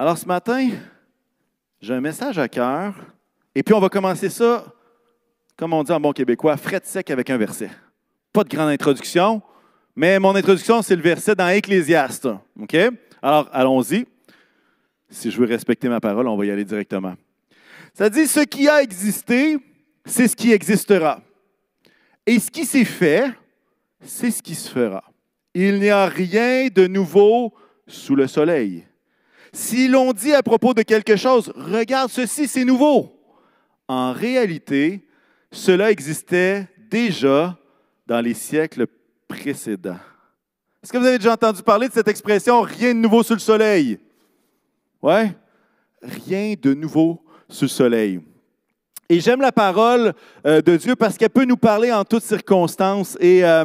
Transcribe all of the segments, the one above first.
Alors ce matin, j'ai un message à cœur, et puis on va commencer ça, comme on dit en bon québécois, fret sec avec un verset. Pas de grande introduction, mais mon introduction, c'est le verset dans Ecclésiaste. Alors, allons-y. Si je veux respecter ma parole, on va y aller directement. Ça dit, ce qui a existé, c'est ce qui existera. Et ce qui s'est fait, c'est ce qui se fera. Il n'y a rien de nouveau sous le soleil. Si l'on dit à propos de quelque chose, regarde ceci, c'est nouveau, en réalité, cela existait déjà dans les siècles précédents. Est-ce que vous avez déjà entendu parler de cette expression rien de nouveau sous le soleil? Ouais? Rien de nouveau sous le soleil. Et j'aime la parole euh, de Dieu parce qu'elle peut nous parler en toutes circonstances. Et, euh,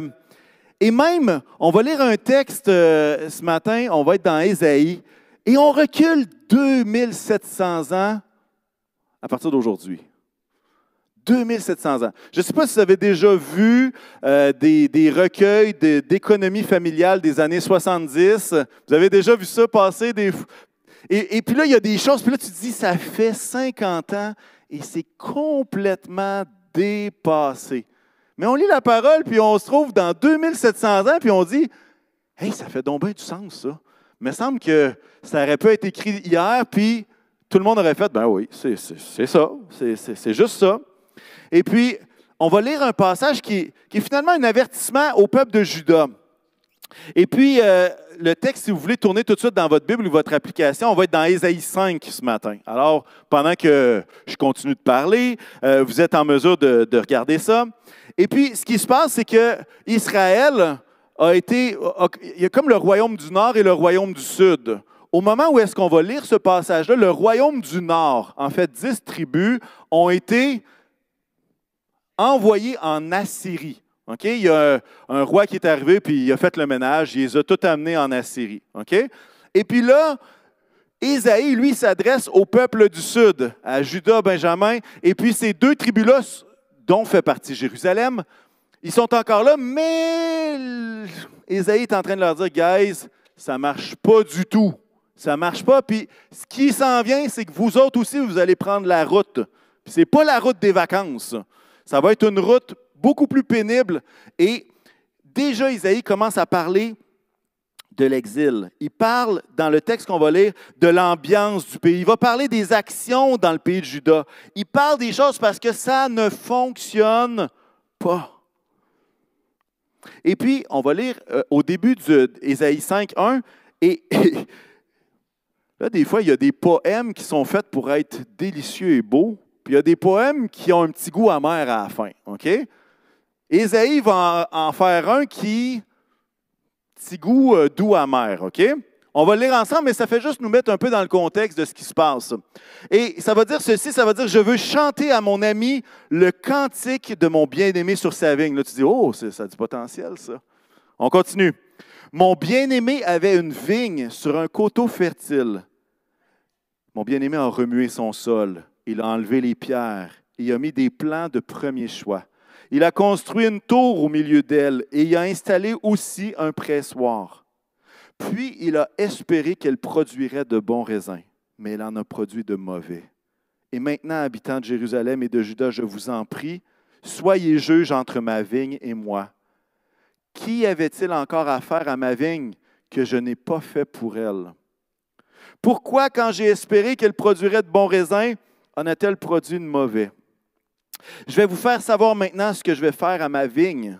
même, on va lire un texte euh, ce matin, on va être dans Ésaïe, et on recule 2700 ans à partir d'aujourd'hui. 2700 ans. Je ne sais pas si vous avez déjà vu des, des, recueils d'économie familiale des années 70. Vous avez déjà vu ça passer des, et, puis là, il y a des choses, puis là, tu te dis, ça fait 50 ans et c'est complètement dépassé. Mais on lit la parole, puis on se trouve dans 2700 ans, puis on dit, hey, ça fait donc bien du sens, ça. Il me semble que ça aurait pu être écrit hier, puis tout le monde aurait fait, ben oui, c'est ça, c'est juste ça. Et puis, on va lire un passage qui, est finalement un avertissement au peuple de Juda. Et puis, euh, le texte, si vous voulez tourner tout de suite dans votre Bible ou votre application, on va être dans Ésaïe 5 ce matin. Alors, pendant que je continue de parler, euh, vous êtes en mesure de, regarder ça. Et puis, ce qui se passe, c'est que Israël a été, il y a comme le royaume du Nord et le royaume du Sud. Au moment où est-ce qu'on va lire ce passage-là, le royaume du Nord, en fait, dix tribus, ont été envoyés en Assyrie. Il y a un, roi qui est arrivé, puis il a fait le ménage, il les a tous amenés en Assyrie. Et puis là, Ésaïe, lui, s'adresse au peuple du Sud, à Judas, Benjamin, et puis ces deux tribus-là, dont fait partie Jérusalem, ils sont encore là, mais Ésaïe est en train de leur dire, guys, ça ne marche pas du tout. Ça ne marche pas. Puis ce qui s'en vient, c'est que vous autres aussi, vous allez prendre la route. Ce n'est pas la route des vacances. Ça va être une route beaucoup plus pénible. Et déjà, Isaïe commence à parler de l'exil. Il parle, dans le texte qu'on va lire, de l'ambiance du pays. Il va parler des actions dans le pays de Juda. Il parle des choses parce que ça ne fonctionne pas. Et puis, on va lire euh, au début d'Ésaïe 5, 1, et, là, des fois, il y a des poèmes qui sont faits pour être délicieux et beaux, puis il y a des poèmes qui ont un petit goût amer à la fin. OK? Ésaïe va en, faire un qui, petit goût euh, doux amer, OK? On va le lire ensemble, mais ça fait juste nous mettre un peu dans le contexte de ce qui se passe. Et ça va dire ceci, ça va dire, je veux chanter à mon ami le cantique de mon bien-aimé sur sa vigne. Là, tu dis, oh, ça a du potentiel, ça. On continue. Mon bien-aimé avait une vigne sur un coteau fertile. Mon bien-aimé a remué son sol. Il a enlevé les pierres. Il a mis des plants de premier choix. Il a construit une tour au milieu d'elle et y a installé aussi un pressoir. Puis il a espéré qu'elle produirait de bons raisins, mais elle en a produit de mauvais. Et maintenant, habitants de Jérusalem et de Juda, je vous en prie, soyez juges entre ma vigne et moi. Qui avait-il encore à faire à ma vigne que je n'ai pas fait pour elle? Pourquoi, quand j'ai espéré qu'elle produirait de bons raisins, en a-t-elle produit de mauvais? Je vais vous faire savoir maintenant ce que je vais faire à ma vigne.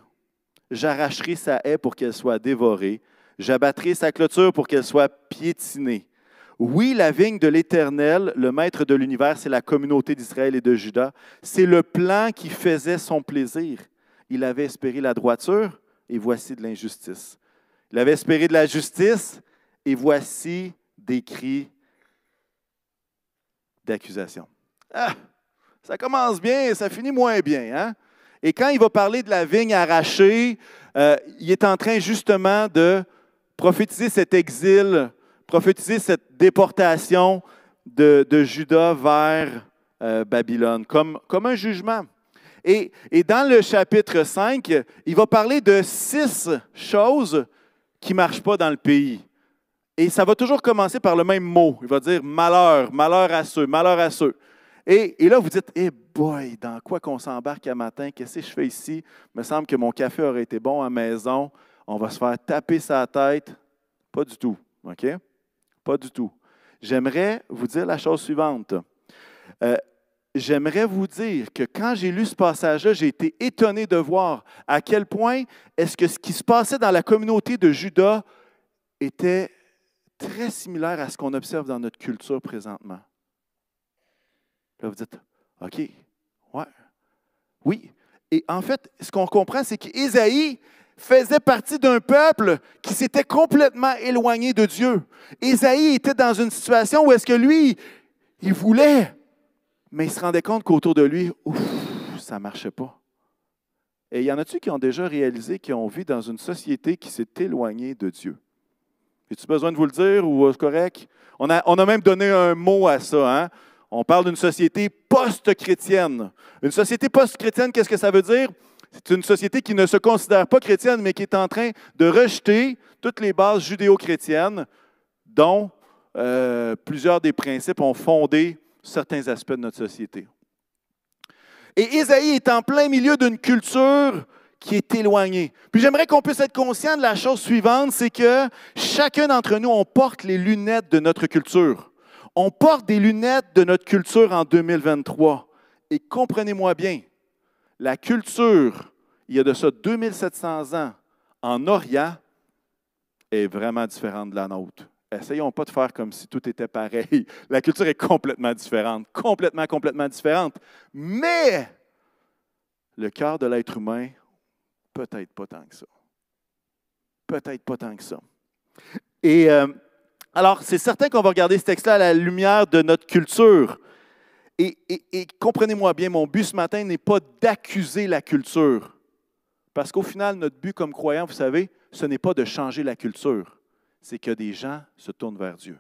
J'arracherai sa haie pour qu'elle soit dévorée. J'abattrai sa clôture pour qu'elle soit piétinée. Oui, la vigne de l'Éternel, le maître de l'univers, c'est la communauté d'Israël et de Juda. C'est le plan qui faisait son plaisir. Il avait espéré la droiture et voici de l'injustice. Il avait espéré de la justice et voici des cris d'accusation. Ah! Ça commence bien ça finit moins bien. Hein? Et quand il va parler de la vigne arrachée, euh, il est en train justement de prophétiser cet exil, prophétiser cette déportation de, Judas vers euh, Babylone, comme, un jugement. Et, et, dans le chapitre 5, il va parler de six choses qui ne marchent pas dans le pays. Et ça va toujours commencer par le même mot. Il va dire malheur, malheur à ceux, malheur à ceux. Et, là, vous dites, eh boy, dans quoi qu'on s'embarque à matin? Qu'est-ce que je fais ici? Il me semble que mon café aurait été bon à maison. On va se faire taper sa tête. Pas du tout. OK? Pas du tout. J'aimerais vous dire la chose suivante. Euh, j'aimerais vous dire que quand j'ai lu ce passage-là, j'ai été étonné de voir à quel point est-ce que ce qui se passait dans la communauté de Judas était très similaire à ce qu'on observe dans notre culture présentement. Là, vous dites, OK, ouais, oui. Et en fait, ce qu'on comprend, c'est qu'Ésaïe faisait partie d'un peuple qui s'était complètement éloigné de Dieu. Ésaïe était dans une situation où est-ce que lui, il voulait, mais il se rendait compte qu'autour de lui, ouf, ça ne marchait pas. Et il y en a-tu qui ont déjà réalisé qu'ils ont vu dans une société qui s'est éloignée de Dieu? As-tu besoin de vous le dire ou est-ce correct? On a, on a même donné un mot à ça. Hein? On parle d'une société post-chrétienne. Une société post-chrétienne, qu'est-ce que ça veut dire? C'est une société qui ne se considère pas chrétienne, mais qui est en train de rejeter toutes les bases judéo-chrétiennes, dont euh, plusieurs des principes ont fondé certains aspects de notre société. Et Isaïe est en plein milieu d'une culture qui est éloignée. Puis j'aimerais qu'on puisse être conscient de la chose suivante, c'est que chacun d'entre nous, on porte les lunettes de notre culture. On porte des lunettes de notre culture en 2023. Et comprenez-moi bien, la culture, il y a de ça 2700 ans, en Orient, est vraiment différente de la nôtre. Essayons pas de faire comme si tout était pareil. La culture est complètement différente, complètement, complètement différente. Mais le cœur de l'être humain, peut-être pas tant que ça. Peut-être pas tant que ça. Et euh, alors, c'est certain qu'on va regarder ce texte-là à la lumière de notre culture. Et, comprenez-moi bien, mon but ce matin n'est pas d'accuser la culture. Parce qu'au final, notre but comme croyant, vous savez, ce n'est pas de changer la culture, c'est que des gens se tournent vers Dieu.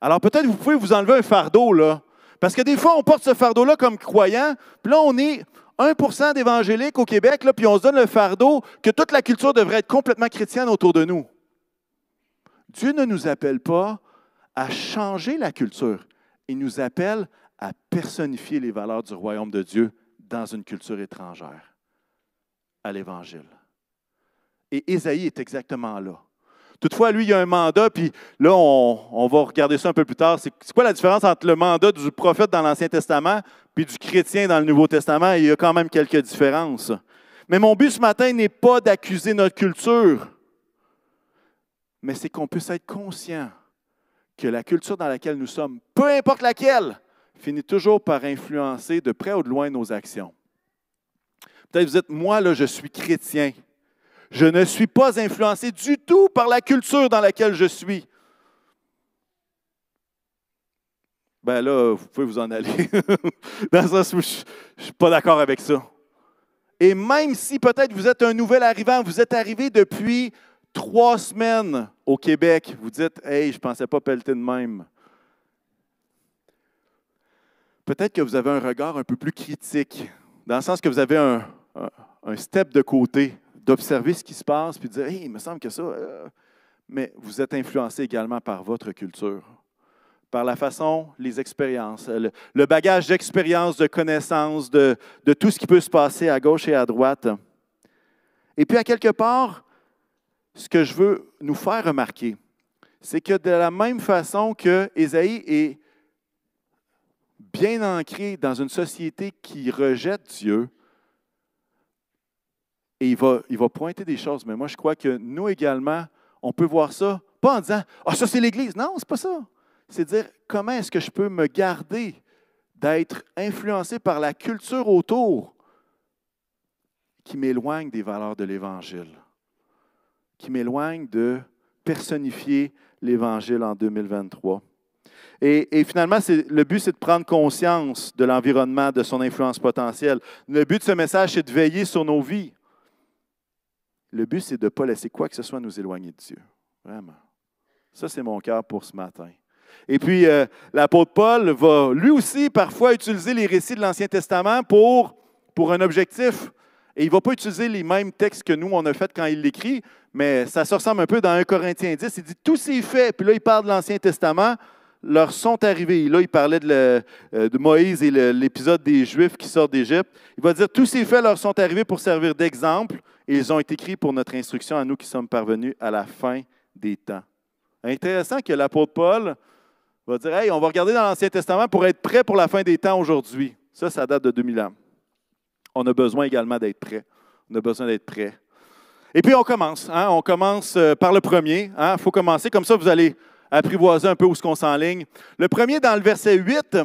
Alors peut-être vous pouvez vous enlever un fardeau, là. Parce que des fois, on porte ce fardeau-là comme croyant, puis là, on est 1% d'évangéliques au Québec, là, puis on se donne le fardeau que toute la culture devrait être complètement chrétienne autour de nous. Dieu ne nous appelle pas à changer la culture. Il nous appelle à personnifier les valeurs du royaume de Dieu dans une culture étrangère, à l'Évangile. Et Ésaïe est exactement là. Toutefois, lui, il a un mandat, puis là, on, va regarder ça un peu plus tard. C'est quoi la différence entre le mandat du prophète dans l'Ancien Testament puis du chrétien dans le Nouveau Testament? Il y a quand même quelques différences. Mais mon but ce matin n'est pas d'accuser notre culture mais c'est qu'on puisse être conscient que la culture dans laquelle nous sommes, peu importe laquelle, finit toujours par influencer de près ou de loin nos actions. Peut-être vous dites, moi, là, je suis chrétien. Je ne suis pas influencé du tout par la culture dans laquelle je suis. Ben là, vous pouvez vous en aller. dans le sens où je ne suis pas d'accord avec ça. Et même si peut-être vous êtes un nouvel arrivant, vous êtes arrivé depuis trois semaines au Québec, vous dites Hey, je ne pensais pas pelleter de même. Peut-être que vous avez un regard un peu plus critique, dans le sens que vous avez un, step de côté, d'observer ce qui se passe, puis de dire Hey, il me semble que ça. Euh, mais vous êtes influencé également par votre culture, par la façon, les expériences, le, bagage d'expérience, de connaissances, de, de tout ce qui peut se passer à gauche et à droite. Et puis, à quelque part, ce que je veux nous faire remarquer, c'est que de la même façon que Ésaïe est bien ancré dans une société qui rejette Dieu, et il va, il va pointer des choses, mais moi je crois que nous également, on peut voir ça, pas en disant Ah, ça c'est l'Église. Non, c'est pas ça. C'est dire comment est-ce que je peux me garder d'être influencé par la culture autour qui m'éloigne des valeurs de l'Évangile qui m'éloigne de personnifier l'Évangile en 2023. Et, finalement, le but, c'est de prendre conscience de l'environnement, de son influence potentielle. Le but de ce message, c'est de veiller sur nos vies. Le but, c'est de ne pas laisser quoi que ce soit nous éloigner de Dieu. Vraiment. Ça, c'est mon cœur pour ce matin. Et puis, euh, l'apôtre Paul va lui aussi parfois utiliser les récits de l'Ancien Testament pour, pour un objectif Et il ne va pas utiliser les mêmes textes que nous, on a fait quand il l'écrit, mais ça se ressemble un peu dans 1 Corinthiens 10. Il dit Tous ces faits, puis là, il parle de l'Ancien Testament, leur sont arrivés. Là, il parlait de, euh, Moïse et l'épisode des Juifs qui sortent d'Égypte. Il va dire Tous ces faits leur sont arrivés pour servir d'exemple, et ils ont été écrits pour notre instruction à nous qui sommes parvenus à la fin des temps. Intéressant que l'apôtre Paul va dire Hey, on va regarder dans l'Ancien Testament pour être prêt pour la fin des temps aujourd'hui. Ça, ça date de 2000 ans on a besoin également d'être prêt. On a besoin d'être prêt. Et puis on commence. Hein? On commence euh, par le premier. Il hein? faut commencer. Comme ça, vous allez apprivoiser un peu où ce qu'on s'enligne. Le premier, dans le verset 8,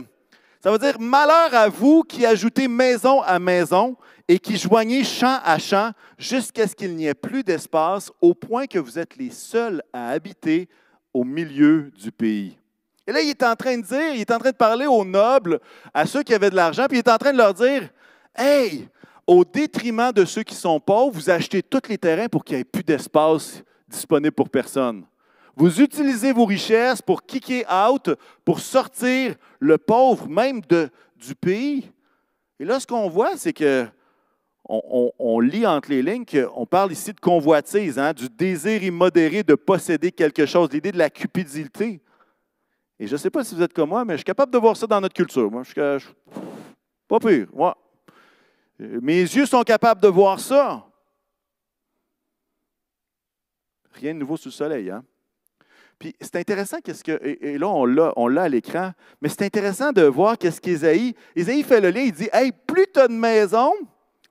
ça veut dire Malheur à vous qui ajoutez maison à maison et qui joignez champ à champ jusqu'à ce qu'il n'y ait plus d'espace au point que vous êtes les seuls à habiter au milieu du pays. Et là, il est en train de dire, il est en train de parler aux nobles, à ceux qui avaient de l'argent, puis il est en train de leur dire Hey, au détriment de ceux qui sont pauvres, vous achetez tous les terrains pour qu'il n'y ait plus d'espace disponible pour personne. Vous utilisez vos richesses pour kicker out, pour sortir le pauvre même de, du pays. Et là, ce qu'on voit, c'est que on, lit entre les lignes qu'on parle ici de convoitise, hein, du désir immodéré de posséder quelque chose, l'idée de la cupidité. Et je ne sais pas si vous êtes comme moi, mais je suis capable de voir ça dans notre culture. Moi, je suis pas pire. Moi, mes yeux sont capables de voir ça. Rien de nouveau sous le soleil. Hein? Puis c'est intéressant qu'est-ce que. Et, là, on l'a, à l'écran, mais c'est intéressant de voir qu'est-ce qu'Ésaïe. Ésaïe fait le lien, il dit Hey, plus tu as de maison,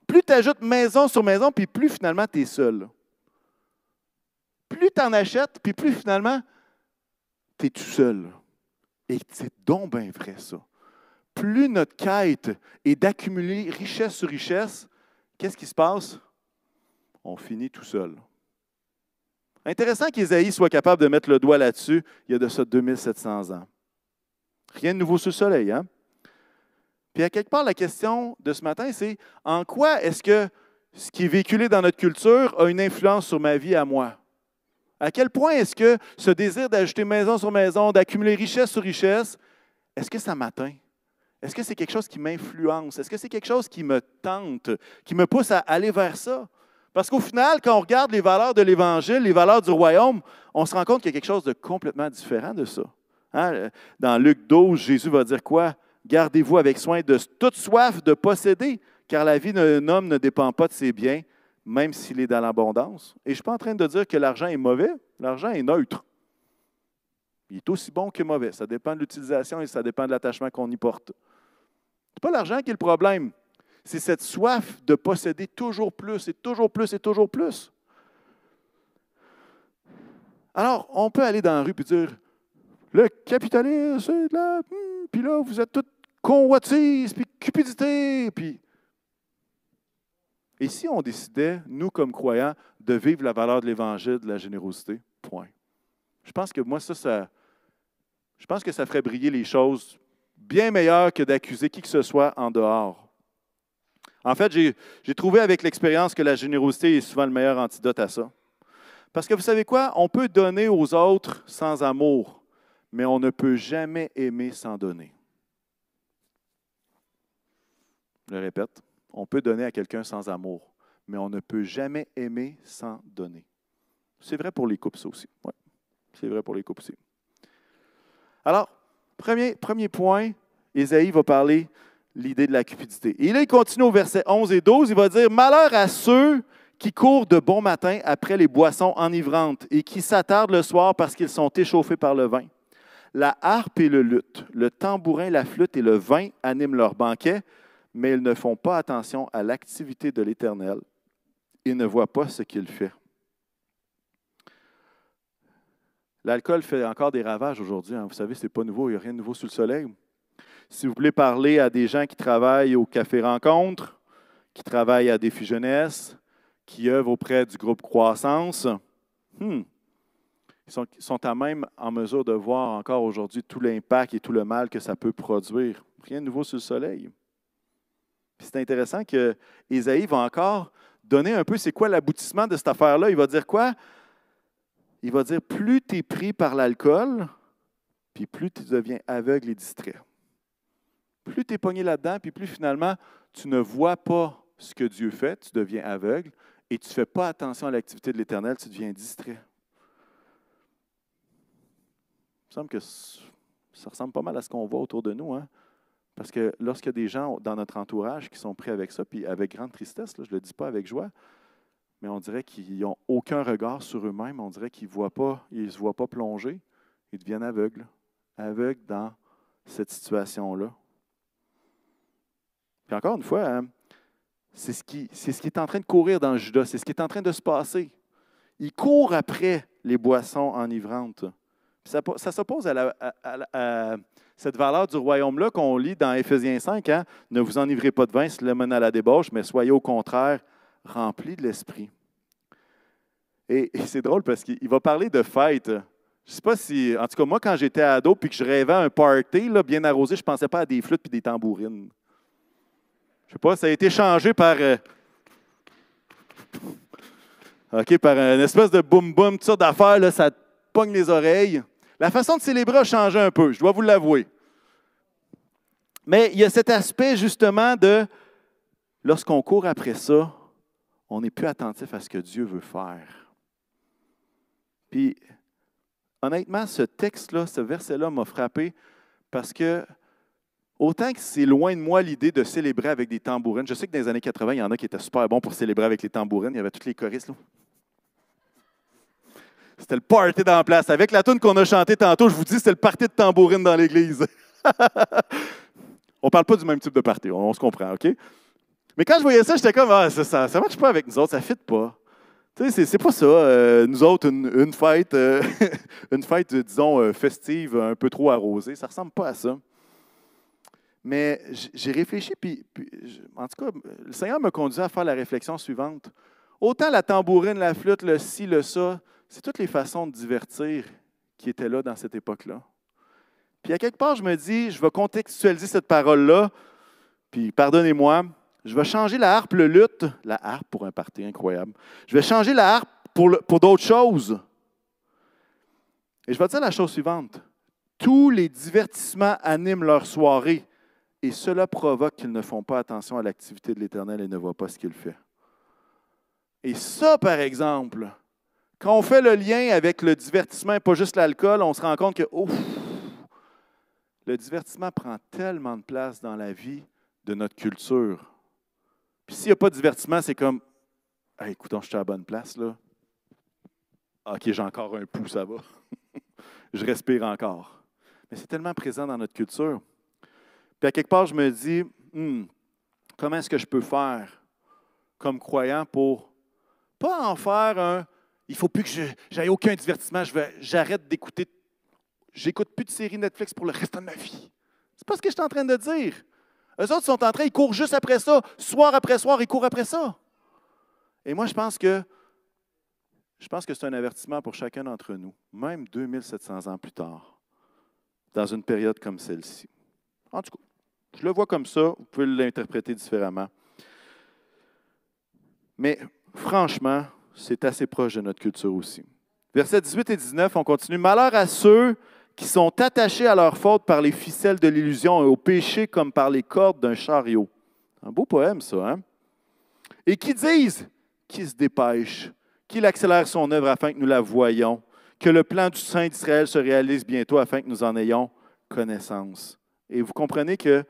plus tu ajoutes maison sur maison, puis plus finalement tu es seul. Plus tu en achètes, puis plus finalement tu es tout seul. Et c'est donc bien vrai ça plus notre quête est d'accumuler richesse sur richesse, qu'est-ce qui se passe? On finit tout seul. Intéressant qu'Ésaïe soit capable de mettre le doigt là-dessus il y a de ça 2700 ans. Rien de nouveau sous le soleil, hein? Puis à quelque part, la question de ce matin, c'est en quoi est-ce que ce qui est véhiculé dans notre culture a une influence sur ma vie à moi? À quel point est-ce que ce désir d'ajouter maison sur maison, d'accumuler richesse sur richesse, est-ce que ça m'atteint? Est-ce que c'est quelque chose qui m'influence? Est-ce que c'est quelque chose qui me tente, qui me pousse à aller vers ça? Parce qu'au final, quand on regarde les valeurs de l'Évangile, les valeurs du royaume, on se rend compte qu'il y a quelque chose de complètement différent de ça. Hein? Dans Luc 12, Jésus va dire quoi? Gardez-vous avec soin de toute soif de posséder, car la vie d'un homme ne dépend pas de ses biens, même s'il est dans l'abondance. Et je ne suis pas en train de dire que l'argent est mauvais, l'argent est neutre. Il est aussi bon que mauvais. Ça dépend de l'utilisation et ça dépend de l'attachement qu'on y porte n'est pas l'argent qui est le problème. C'est cette soif de posséder toujours plus et toujours plus et toujours plus. Alors, on peut aller dans la rue et dire le capitalisme, c'est de la. Hmm, puis là, vous êtes toutes convoitises, puis cupidité, puis. Et si on décidait, nous comme croyants, de vivre la valeur de l'Évangile, de la générosité? Point. Je pense que moi, ça, ça. Je pense que ça ferait briller les choses bien meilleur que d'accuser qui que ce soit en dehors. En fait, j'ai trouvé avec l'expérience que la générosité est souvent le meilleur antidote à ça. Parce que vous savez quoi? On peut donner aux autres sans amour, mais on ne peut jamais aimer sans donner. Je le répète, on peut donner à quelqu'un sans amour, mais on ne peut jamais aimer sans donner. C'est vrai pour les couples, aussi. Oui, c'est vrai pour les couples aussi. Alors, Premier, premier point, Ésaïe va parler l'idée de la cupidité. Et là, il continue au verset 11 et 12, il va dire, Malheur à ceux qui courent de bon matin après les boissons enivrantes et qui s'attardent le soir parce qu'ils sont échauffés par le vin. La harpe et le luth, le tambourin, la flûte et le vin animent leur banquet, mais ils ne font pas attention à l'activité de l'Éternel. Ils ne voient pas ce qu'il fait. L'alcool fait encore des ravages aujourd'hui. Hein. Vous savez, ce n'est pas nouveau, il n'y a rien de nouveau sous le soleil. Si vous voulez parler à des gens qui travaillent au Café Rencontre, qui travaillent à Défi Jeunesse, qui œuvrent auprès du groupe Croissance, hmm, ils sont, à même en mesure de voir encore aujourd'hui tout l'impact et tout le mal que ça peut produire. Rien de nouveau sous le soleil. C'est intéressant que Isaïe va encore donner un peu c'est quoi l'aboutissement de cette affaire-là. Il va dire quoi? il va dire plus tu es pris par l'alcool, puis plus tu deviens aveugle et distrait. Plus tu es pogné là-dedans, puis plus finalement tu ne vois pas ce que Dieu fait, tu deviens aveugle et tu ne fais pas attention à l'activité de l'Éternel, tu deviens distrait. Il me semble que ça ressemble pas mal à ce qu'on voit autour de nous. Hein? Parce que lorsqu'il y a des gens dans notre entourage qui sont pris avec ça, puis avec grande tristesse, je ne le dis pas avec joie, mais on dirait qu'ils n'ont aucun regard sur eux-mêmes, on dirait qu'ils ne se voient pas plonger, ils deviennent aveugles, aveugles dans cette situation-là. Puis encore une fois, hein, c'est ce, qui, ce qui est en train de courir dans Judas, c'est ce qui est en train de se passer. Il court après les boissons enivrantes. Ça, s'oppose à, cette valeur du royaume-là qu'on lit dans Éphésiens 5. Hein? Ne vous enivrez pas de vin, c'est le mène à la débauche, mais soyez au contraire remplis de l'esprit. Et, c'est drôle parce qu'il va parler de fête. Je ne sais pas si, en tout cas, moi, quand j'étais ado puis que je rêvais à un party là, bien arrosé, je ne pensais pas à des flûtes et des tambourines. Je sais pas, ça a été changé par. Euh, OK, par une espèce de boum-boum, toutes sortes d'affaires, là, ça pogne les oreilles. La façon de célébrer a changé un peu, je dois vous l'avouer. Mais il y a cet aspect justement de, lorsqu'on court après ça, on n'est plus attentif à ce que Dieu veut faire. Puis, honnêtement, ce texte-là, ce verset-là m'a frappé parce que, autant que c'est loin de moi l'idée de célébrer avec des tambourines, je sais que dans les années 80, il y en a qui étaient super bons pour célébrer avec les tambourines. Il y avait tous les choristes. Là. C'était le party dans la place. Avec la tune qu'on a chantée tantôt, je vous dis, c'était le party de tambourine dans l'église. on parle pas du même type de party, on, se comprend, OK? Mais quand je voyais ça, j'étais comme, ah, ça ne marche pas avec nous autres, ça fit pas. Tu sais, c'est pas ça. Euh, nous autres, une, fête, euh, une fête, disons, euh, festive, un peu trop arrosée, ça ressemble pas à ça. Mais j'ai réfléchi, puis, en tout cas, le Seigneur m'a conduit à faire la réflexion suivante. Autant la tambourine, la flûte, le ci, le ça, c'est toutes les façons de divertir qui étaient là dans cette époque-là. Puis à quelque part, je me dis, je vais contextualiser cette parole-là, puis pardonnez-moi, je vais changer la harpe, le luth, la harpe pour un party incroyable. Je vais changer la harpe pour, pour d'autres choses. Et je vais dire la chose suivante. Tous les divertissements animent leur soirée et cela provoque qu'ils ne font pas attention à l'activité de l'Éternel et ne voient pas ce qu'il fait. Et ça, par exemple, quand on fait le lien avec le divertissement et pas juste l'alcool, on se rend compte que ouf, le divertissement prend tellement de place dans la vie de notre culture. Puis s'il n'y a pas de divertissement, c'est comme hey, écoutons, je suis à la bonne place là. OK, j'ai encore un pouls, ça va. je respire encore. Mais c'est tellement présent dans notre culture. Puis à quelque part, je me dis, hmm, comment est-ce que je peux faire comme croyant pour pas en faire un il faut plus que j'aille aucun divertissement. J'arrête d'écouter. J'écoute plus de séries Netflix pour le reste de ma vie. C'est pas ce que je suis en train de dire. Eux autres sont en train, ils courent juste après ça. Soir après soir, ils courent après ça. Et moi, je pense que je pense que c'est un avertissement pour chacun d'entre nous, même 2700 ans plus tard, dans une période comme celle-ci. En tout cas, je le vois comme ça, vous pouvez l'interpréter différemment. Mais franchement, c'est assez proche de notre culture aussi. Versets 18 et 19, on continue. Malheur à ceux qui sont attachés à leur faute par les ficelles de l'illusion et au péché comme par les cordes d'un chariot. Un beau poème, ça, hein? Et qui disent, qui se dépêche, qu'il accélère son œuvre afin que nous la voyions, que le plan du Saint d'Israël se réalise bientôt afin que nous en ayons connaissance. Et vous comprenez que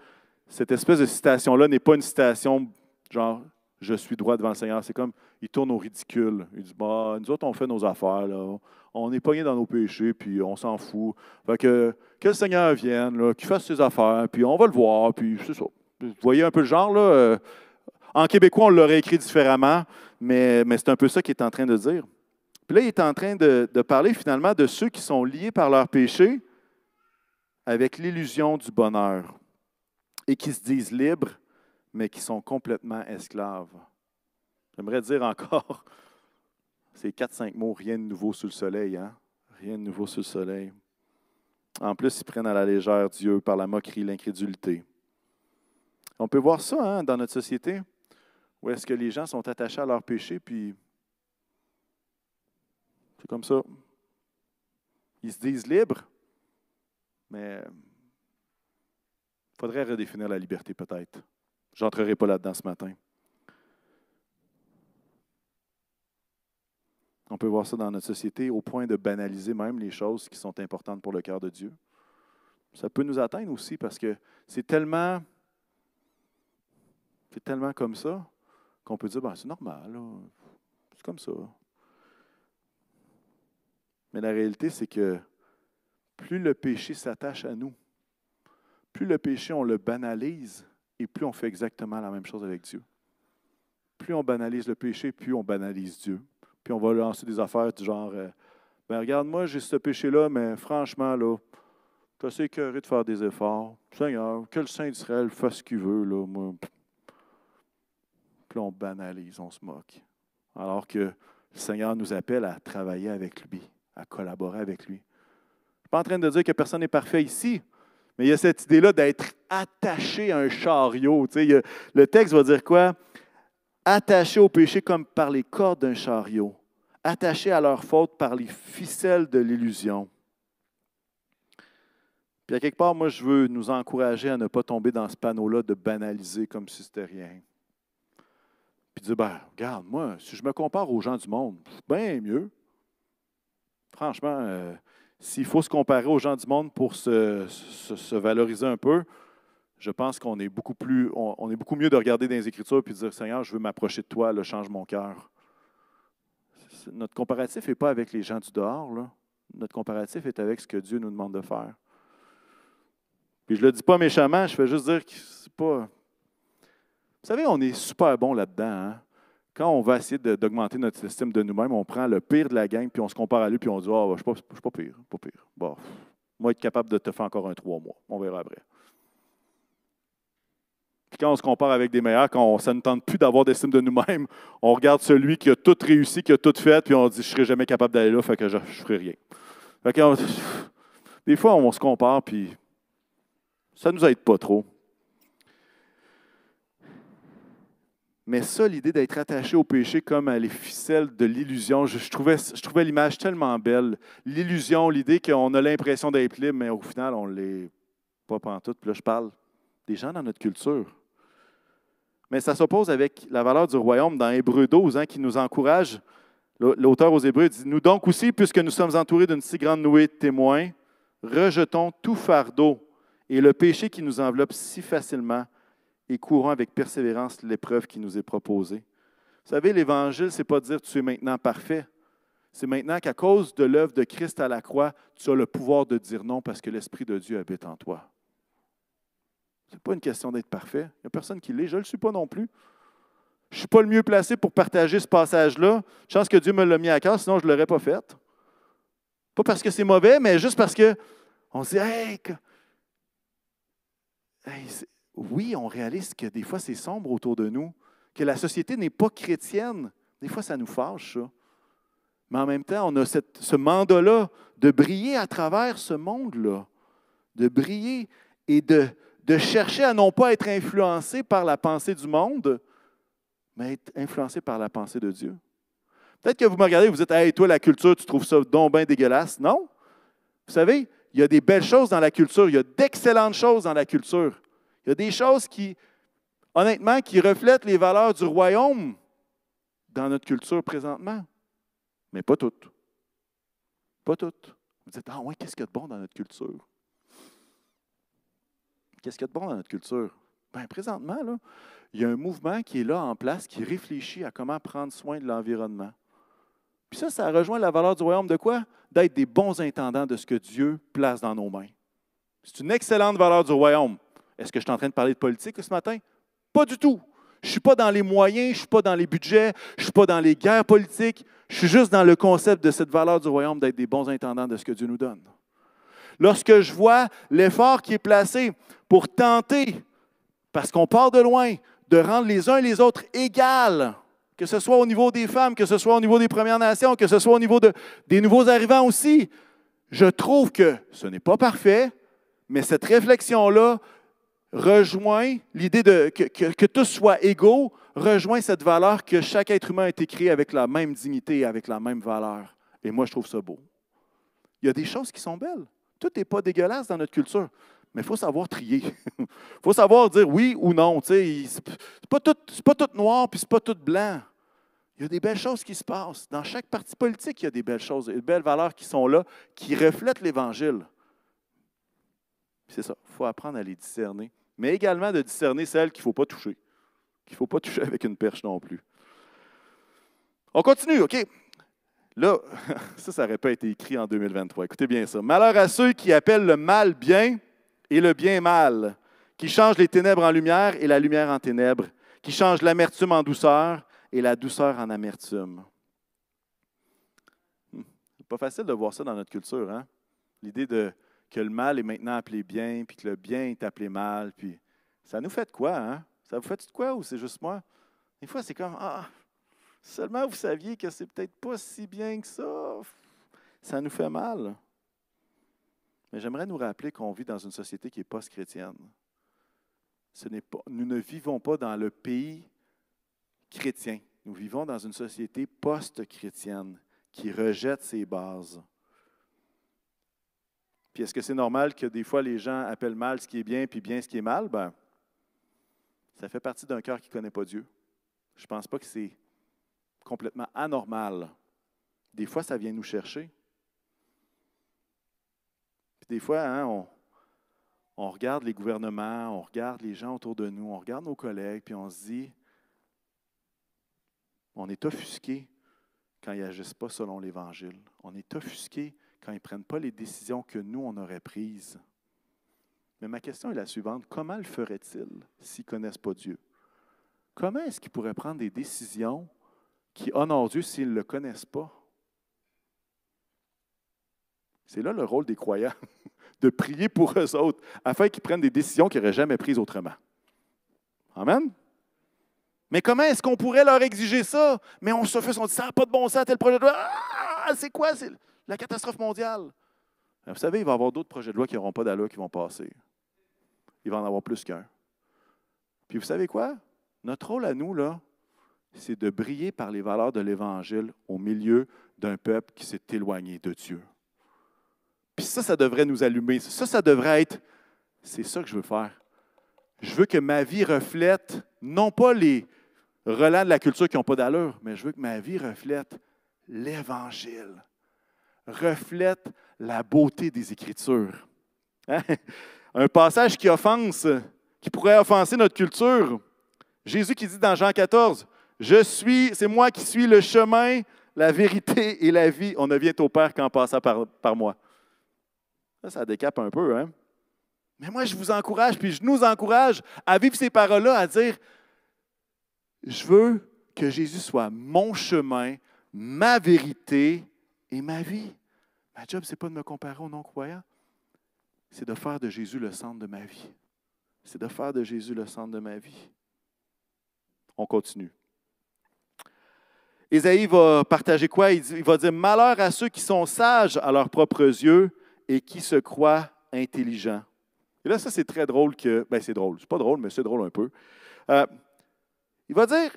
cette espèce de citation-là n'est pas une citation genre je suis droit devant le Seigneur. C'est comme, il tourne au ridicule. Il dit, bah, nous autres, on fait nos affaires. Là. On est pognés dans nos péchés, puis on s'en fout. Fait que, le Seigneur vienne, qu'il fasse ses affaires, puis on va le voir, puis c'est ça. Vous voyez un peu le genre, là? Euh, en québécois, on l'aurait écrit différemment, mais, mais c'est un peu ça qu'il est en train de dire. Puis là, il est en train de, de parler finalement de ceux qui sont liés par leur péché avec l'illusion du bonheur et qui se disent libres mais qui sont complètement esclaves. J'aimerais dire encore ces quatre, cinq mots, rien de nouveau sous le soleil, hein? Rien de nouveau sous le soleil. En plus, ils prennent à la légère Dieu par la moquerie, l'incrédulité. On peut voir ça hein, dans notre société, où est-ce que les gens sont attachés à leur péché, puis c'est comme ça. Ils se disent libres, mais il faudrait redéfinir la liberté peut-être. J'entrerai pas là-dedans ce matin. On peut voir ça dans notre société au point de banaliser même les choses qui sont importantes pour le cœur de Dieu. Ça peut nous atteindre aussi parce que c'est tellement, c'est tellement comme ça qu'on peut dire ben, c'est normal, c'est comme ça. Mais la réalité, c'est que plus le péché s'attache à nous, plus le péché, on le banalise et plus on fait exactement la même chose avec Dieu. Plus on banalise le péché, plus on banalise Dieu. Puis on va lancer des affaires du genre euh, ben regarde, moi j'ai ce péché-là, mais franchement, là, tu assez écœuré de faire des efforts. Seigneur, que le Saint d'Israël fasse ce qu'il veut, là, moi. Puis on banalise, on se moque. Alors que le Seigneur nous appelle à travailler avec lui, à collaborer avec lui. Je suis pas en train de dire que personne n'est parfait ici, mais il y a cette idée-là d'être attaché à un chariot. le texte va dire quoi? Attaché au péché comme par les cordes d'un chariot, attaché à leur faute par les ficelles de l'illusion. Puis à quelque part, moi, je veux nous encourager à ne pas tomber dans ce panneau-là de banaliser comme si c'était rien. Puis dire, ben, regarde, moi, si je me compare aux gens du monde, bien mieux. Franchement, euh, s'il faut se comparer aux gens du monde pour se, valoriser un peu, je pense qu'on est beaucoup plus, on, est beaucoup mieux de regarder dans les Écritures et de dire Seigneur, je veux m'approcher de toi, là, change mon cœur. Notre comparatif n'est pas avec les gens du dehors. Notre comparatif est avec ce que Dieu nous demande de faire. Puis je ne le dis pas méchamment, je fais juste dire que c'est pas. Vous savez, on est super bon là-dedans. Hein? Quand on va essayer d'augmenter notre estime de nous-mêmes, on prend le pire de la gang, puis on se compare à lui, puis on dit Ah, je ne suis, pas pire, pas pire. Bon, moi, être capable de te faire encore un trois mois. On verra après. Puis quand on se compare avec des meilleurs, quand ça ne tente plus d'avoir d'estime de nous-mêmes, on regarde celui qui a tout réussi, qui a tout fait, puis on dit Je ne serai jamais capable d'aller là, fait que je ne ferai rien. Fait que, des fois, on se compare, puis ça ne nous aide pas trop. Mais ça, l'idée d'être attaché au péché comme à les ficelles de l'illusion, je, trouvais, l'image tellement belle. L'illusion, l'idée qu'on a l'impression d'être libre, mais au final, on ne l'est pas pantoute. Puis là, je parle des gens dans notre culture. Mais ça s'oppose avec la valeur du royaume dans Hébreu 12, hein, qui nous encourage. L'auteur aux Hébreux dit Nous donc aussi, puisque nous sommes entourés d'une si grande nuée de témoins, rejetons tout fardeau et le péché qui nous enveloppe si facilement et courons avec persévérance l'épreuve qui nous est proposée. Vous savez, l'Évangile, ce n'est pas dire tu es maintenant parfait. C'est maintenant qu'à cause de l'œuvre de Christ à la croix, tu as le pouvoir de dire non parce que l'Esprit de Dieu habite en toi. Ce n'est pas une question d'être parfait. Il n'y a personne qui l'est. Je ne le suis pas non plus. Je ne suis pas le mieux placé pour partager ce passage-là. Chance que Dieu me l'a mis à cœur, sinon je ne l'aurais pas fait. Pas parce que c'est mauvais, mais juste parce que on se dit Hey, oui, on réalise que des fois c'est sombre autour de nous, que la société n'est pas chrétienne. Des fois, ça nous fâche, ça. Mais en même temps, on a ce mandat-là de briller à travers ce monde-là, de briller et de, chercher à non pas être influencé par la pensée du monde, mais être influencé par la pensée de Dieu. Peut-être que vous me regardez et vous dites Hey, toi, la culture, tu trouves ça donc bien dégueulasse. Non. Vous savez, il y a des belles choses dans la culture, il y a d'excellentes choses dans la culture. Il y a des choses qui, honnêtement, qui reflètent les valeurs du royaume dans notre culture présentement. Mais pas toutes. Pas toutes. Vous dites, ah oui, qu'est-ce qu'il y a de bon dans notre culture? Qu'est-ce qu'il y a de bon dans notre culture? Bien, présentement, là, il y a un mouvement qui est là en place, qui réfléchit à comment prendre soin de l'environnement. Puis ça, ça rejoint la valeur du royaume de quoi? D'être des bons intendants de ce que Dieu place dans nos mains. C'est une excellente valeur du royaume. Est-ce que je suis en train de parler de politique ce matin? Pas du tout. Je ne suis pas dans les moyens, je ne suis pas dans les budgets, je ne suis pas dans les guerres politiques. Je suis juste dans le concept de cette valeur du royaume d'être des bons intendants de ce que Dieu nous donne. Lorsque je vois l'effort qui est placé pour tenter, parce qu'on part de loin, de rendre les uns et les autres égales, que ce soit au niveau des femmes, que ce soit au niveau des Premières Nations, que ce soit au niveau des nouveaux arrivants aussi, je trouve que ce n'est pas parfait, mais cette réflexion-là rejoint l'idée de, que, que, tous soient égaux, rejoint cette valeur que chaque être humain a été créé avec la même dignité avec la même valeur. Et moi, je trouve ça beau. Il y a des choses qui sont belles. Tout n'est pas dégueulasse dans notre culture, mais il faut savoir trier. Il faut savoir dire oui ou non. Ce n'est pas, tout, pas tout noir puis ce n'est pas tout blanc. Il y a des belles choses qui se passent. Dans chaque parti politique, il y a des belles choses, des belles valeurs qui sont là, qui reflètent l'Évangile. C'est ça, il faut apprendre à les discerner. Mais également de discerner celles qu'il ne faut pas toucher, qu'il ne faut pas toucher avec une perche non plus. On continue, OK? Là, ça, ça n'aurait pas été écrit en 2023. Écoutez bien ça. Malheur à ceux qui appellent le mal bien et le bien mal, qui changent les ténèbres en lumière et la lumière en ténèbres, qui changent l'amertume en douceur et la douceur en amertume. Hmm. Pas facile de voir ça dans notre culture, hein? L'idée de que le mal est maintenant appelé bien, puis que le bien est appelé mal, puis ça nous fait de quoi, hein? Ça vous fait de quoi ou c'est juste moi? Des fois, c'est comme Ah, seulement vous saviez que c'est peut-être pas si bien que ça. Ça nous fait mal. Mais j'aimerais nous rappeler qu'on vit dans une société qui est post-chrétienne. Ce n'est pas, nous ne vivons pas dans le pays chrétien. Nous vivons dans une société post-chrétienne qui rejette ses bases. Puis est-ce que c'est normal que des fois les gens appellent mal ce qui est bien puis bien ce qui est mal? Ben, ça fait partie d'un cœur qui ne connaît pas Dieu. Je ne pense pas que c'est complètement anormal. Des fois, ça vient nous chercher. Puis des fois, hein, on, on regarde les gouvernements, on regarde les gens autour de nous, on regarde nos collègues, puis on se dit, on est offusqué quand ils n'agissent pas selon l'Évangile. On est offusqué quand ils ne prennent pas les décisions que nous, on aurait prises. Mais ma question est la suivante. Comment le feraient-ils s'ils ne connaissent pas Dieu? Comment est-ce qu'ils pourraient prendre des décisions qui honorent Dieu s'ils ne le connaissent pas? C'est là le rôle des croyants, de prier pour eux autres, afin qu'ils prennent des décisions qu'ils n'auraient jamais prises autrement. Amen? Mais comment est-ce qu'on pourrait leur exiger ça? Mais on se fait, on dit, ça n'a pas de bon sens, tel projet de loi. Ah, c'est quoi? La catastrophe mondiale. Vous savez, il va y avoir d'autres projets de loi qui n'auront pas d'allure qui vont passer. Il va en avoir plus qu'un. Puis vous savez quoi? Notre rôle à nous, là, c'est de briller par les valeurs de l'Évangile au milieu d'un peuple qui s'est éloigné de Dieu. Puis ça, ça devrait nous allumer. Ça, ça devrait être, c'est ça que je veux faire. Je veux que ma vie reflète non pas les relents de la culture qui n'ont pas d'allure, mais je veux que ma vie reflète l'Évangile, reflète la beauté des Écritures. Hein? Un passage qui offense, qui pourrait offenser notre culture. Jésus qui dit dans Jean 14, Je suis, c'est moi qui suis le chemin, la vérité et la vie. On ne vient au Père qu'en passant par, par moi. Ça, ça décape un peu, hein? Mais moi, je vous encourage, puis je nous encourage à vivre ces paroles-là, à dire Je veux que Jésus soit mon chemin, ma vérité et ma vie. Ma job, ce n'est pas de me comparer aux non-croyants, c'est de faire de Jésus le centre de ma vie. C'est de faire de Jésus le centre de ma vie. On continue. Ésaïe va partager quoi? Il va dire Malheur à ceux qui sont sages à leurs propres yeux et qui se croient intelligents. Et là, ça, c'est très drôle que. Ben, c'est drôle. C'est pas drôle, mais c'est drôle un peu. Euh, il va dire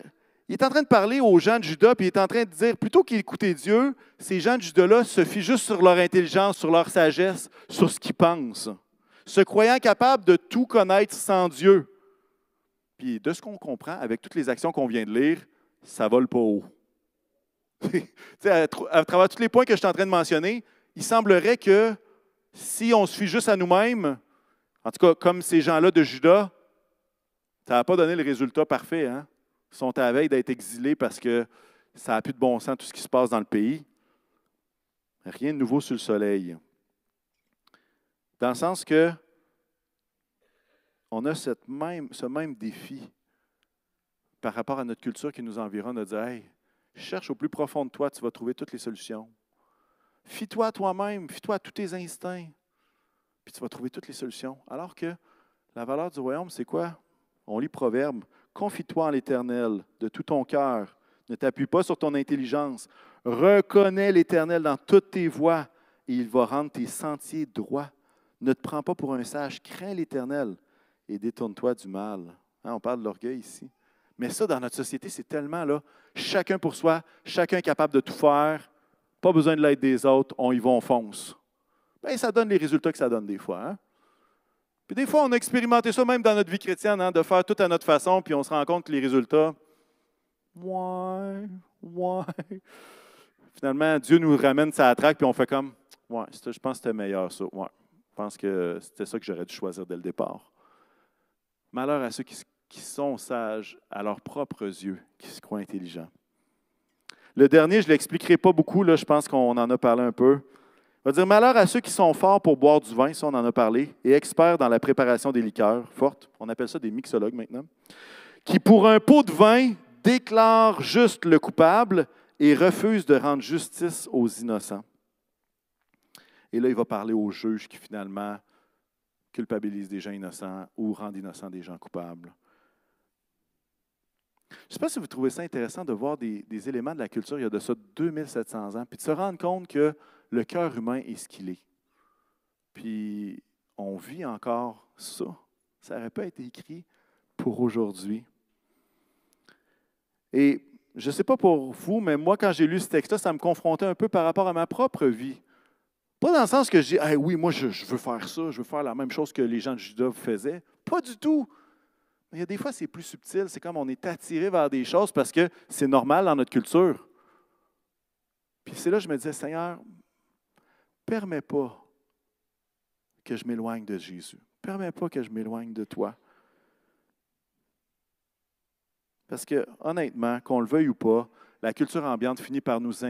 il est en train de parler aux gens de Judas, puis il est en train de dire, plutôt qu'écouter Dieu, ces gens de Judas-là se fient juste sur leur intelligence, sur leur sagesse, sur ce qu'ils pensent, se croyant capables de tout connaître sans Dieu. Puis de ce qu'on comprend, avec toutes les actions qu'on vient de lire, ça vole pas haut. à, travers tous les points que je suis en train de mentionner, il semblerait que si on se fie juste à nous-mêmes, en tout cas comme ces gens-là de Judas, ça n'a pas donné le résultat parfait. Hein? Sont à veille d'être exilés parce que ça n'a plus de bon sens tout ce qui se passe dans le pays. Rien de nouveau sur le soleil. Dans le sens que on a cette même, ce même défi par rapport à notre culture qui nous environne de dire Hey, cherche au plus profond de toi, tu vas trouver toutes les solutions. Fie-toi à toi-même, fie-toi à tous tes instincts, puis tu vas trouver toutes les solutions. Alors que la valeur du royaume, c'est quoi? On lit Proverbe Confie-toi en l'Éternel de tout ton cœur. Ne t'appuie pas sur ton intelligence. Reconnais l'Éternel dans toutes tes voies et il va rendre tes sentiers droits. Ne te prends pas pour un sage. Crains l'Éternel et détourne-toi du mal. Hein, on parle de l'orgueil ici. Mais ça, dans notre société, c'est tellement là, chacun pour soi, chacun capable de tout faire, pas besoin de l'aide des autres, on y va, on fonce. Bien, ça donne les résultats que ça donne des fois. Hein? Puis des fois, on a expérimenté ça même dans notre vie chrétienne, hein, de faire tout à notre façon, puis on se rend compte que les résultats, ouais, Ouais. Finalement, Dieu nous ramène sa traque, puis on fait comme Ouais, je pense que c'était meilleur ça. Ouais. Je pense que c'était ça que j'aurais dû choisir dès le départ. Malheur à ceux qui, qui sont sages à leurs propres yeux, qui se croient intelligents. Le dernier, je ne l'expliquerai pas beaucoup, là, je pense qu'on en a parlé un peu. Va dire malheur à ceux qui sont forts pour boire du vin, ça on en a parlé, et experts dans la préparation des liqueurs fortes, on appelle ça des mixologues maintenant, qui pour un pot de vin déclarent juste le coupable et refusent de rendre justice aux innocents. Et là, il va parler aux juges qui finalement culpabilisent des gens innocents ou rendent innocents des gens coupables. Je ne sais pas si vous trouvez ça intéressant de voir des, éléments de la culture il y a de ça 2700 ans, puis de se rendre compte que le cœur humain est ce qu'il est. Puis on vit encore ça. Ça n'aurait pas été écrit pour aujourd'hui. Et je ne sais pas pour vous, mais moi, quand j'ai lu ce texte-là, ça me confrontait un peu par rapport à ma propre vie. Pas dans le sens que je dis, oui, moi, je, je, veux faire ça, je veux faire la même chose que les gens de Juda faisaient. Pas du tout. Mais il y a des fois, c'est plus subtil. C'est comme on est attiré vers des choses parce que c'est normal dans notre culture. Puis c'est là que je me disais, Seigneur, permets pas que je m'éloigne de Jésus. Permets pas que je m'éloigne de toi. Parce que, honnêtement, qu'on le veuille ou pas, la culture ambiante finit par nous,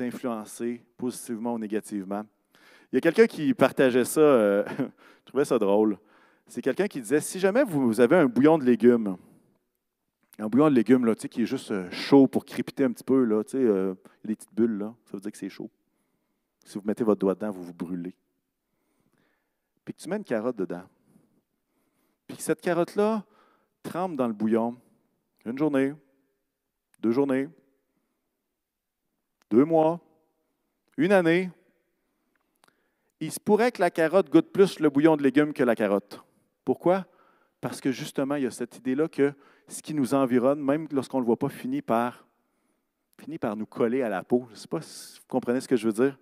influencer positivement ou négativement. Il y a quelqu'un qui partageait ça, euh, je trouvais ça drôle. C'est quelqu'un qui disait si jamais vous, avez un bouillon de légumes, un bouillon de légumes là, qui est juste euh, chaud pour crépiter un petit peu, là, euh, il y a des petites bulles, là, ça veut dire que c'est chaud. Si vous mettez votre doigt dedans, vous vous brûlez. Puis que tu mets une carotte dedans. Puis que cette carotte-là trempe dans le bouillon une journée, deux journées, deux mois, une année, il se pourrait que la carotte goûte plus le bouillon de légumes que la carotte. Pourquoi? Parce que justement, il y a cette idée-là que ce qui nous environne, même lorsqu'on ne le voit pas, finit par, finit par nous coller à la peau. Je ne sais pas si vous comprenez ce que je veux dire.